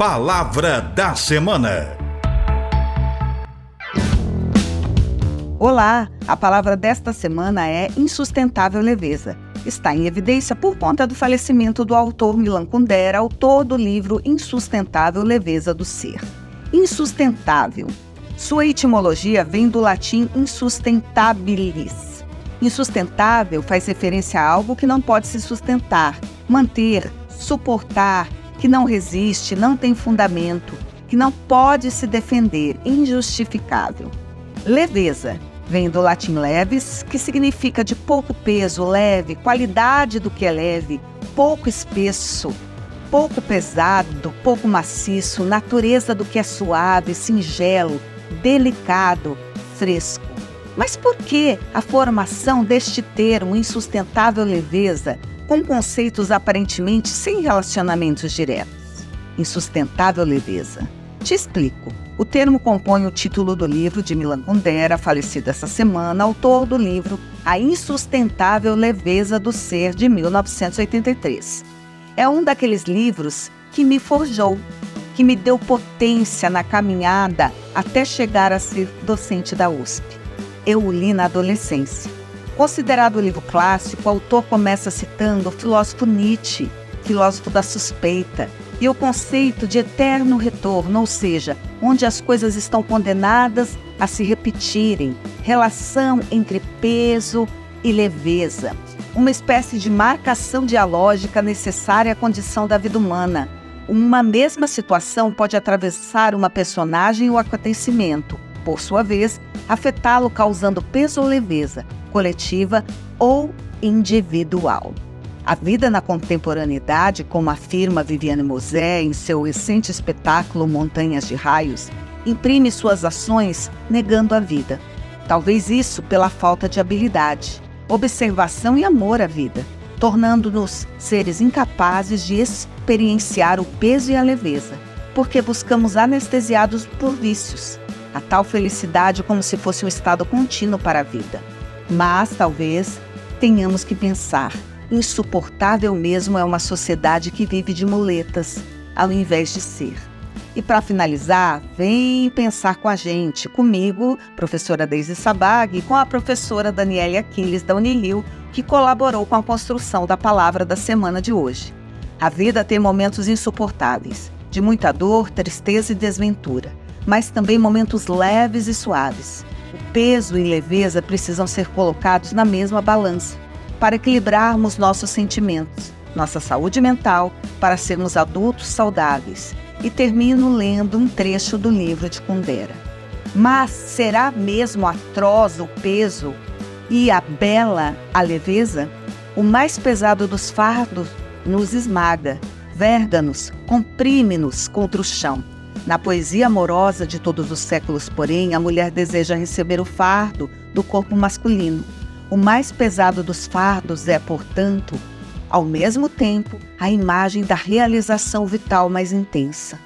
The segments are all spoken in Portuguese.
Palavra da Semana. Olá, a palavra desta semana é insustentável leveza. Está em evidência por conta do falecimento do autor Milan Kundera, autor do livro Insustentável Leveza do Ser. Insustentável. Sua etimologia vem do latim insustentabilis. Insustentável faz referência a algo que não pode se sustentar, manter, suportar, que não resiste, não tem fundamento, que não pode se defender, injustificável. Leveza vem do latim leves, que significa de pouco peso, leve, qualidade do que é leve, pouco espesso, pouco pesado, pouco maciço, natureza do que é suave, singelo, delicado, fresco. Mas por que a formação deste termo insustentável leveza com conceitos aparentemente sem relacionamentos diretos. Insustentável leveza. Te explico. O termo compõe o título do livro de Milan Kundera, falecido essa semana, autor do livro A Insustentável Leveza do Ser, de 1983. É um daqueles livros que me forjou, que me deu potência na caminhada até chegar a ser docente da USP. Eu o li na adolescência Considerado o livro clássico, o autor começa citando o filósofo Nietzsche, filósofo da suspeita, e o conceito de eterno retorno, ou seja, onde as coisas estão condenadas a se repetirem, relação entre peso e leveza, uma espécie de marcação dialógica necessária à condição da vida humana. Uma mesma situação pode atravessar uma personagem ou acontecimento, por sua vez, afetá-lo causando peso ou leveza, coletiva ou individual. A vida na contemporaneidade, como afirma Viviane Mosé em seu recente espetáculo Montanhas de Raios, imprime suas ações negando a vida. Talvez isso pela falta de habilidade, observação e amor à vida, tornando-nos seres incapazes de experienciar o peso e a leveza, porque buscamos anestesiados por vícios, a tal felicidade como se fosse um estado contínuo para a vida. Mas talvez tenhamos que pensar: insuportável mesmo é uma sociedade que vive de muletas, ao invés de ser. E para finalizar, vem pensar com a gente, comigo, professora Deise Sabag, e com a professora Daniela Aquiles da Unilil, que colaborou com a construção da palavra da semana de hoje. A vida tem momentos insuportáveis, de muita dor, tristeza e desventura mas também momentos leves e suaves. O peso e leveza precisam ser colocados na mesma balança para equilibrarmos nossos sentimentos, nossa saúde mental, para sermos adultos saudáveis. E termino lendo um trecho do livro de Kundera. Mas será mesmo atroz o peso e a bela a leveza? O mais pesado dos fardos nos esmaga, verga-nos, comprime-nos contra o chão. Na poesia amorosa de todos os séculos, porém, a mulher deseja receber o fardo do corpo masculino. O mais pesado dos fardos é, portanto, ao mesmo tempo, a imagem da realização vital mais intensa.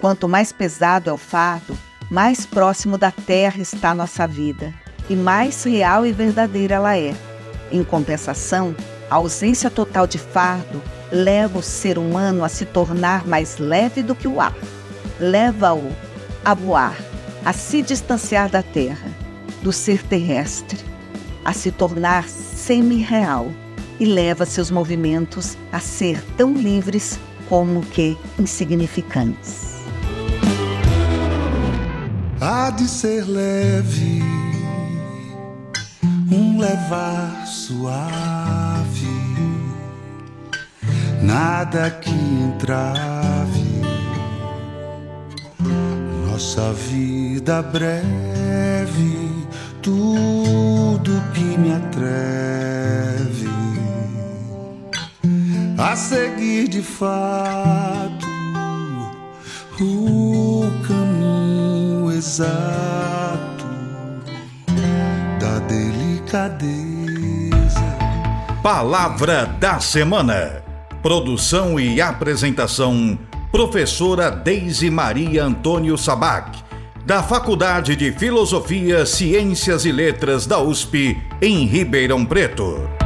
Quanto mais pesado é o fardo, mais próximo da terra está nossa vida e mais real e verdadeira ela é. Em compensação, a ausência total de fardo leva o ser humano a se tornar mais leve do que o ar leva-o a voar, a se distanciar da Terra, do ser terrestre, a se tornar semi-real e leva seus movimentos a ser tão livres como que insignificantes. Há de ser leve, um levar suave, nada que entrave nossa vida breve, tudo que me atreve a seguir de fato o caminho exato da delicadeza. Palavra da semana. Produção e apresentação professora Deise Maria Antônio Sabac, da Faculdade de Filosofia, Ciências e Letras da USP, em Ribeirão Preto.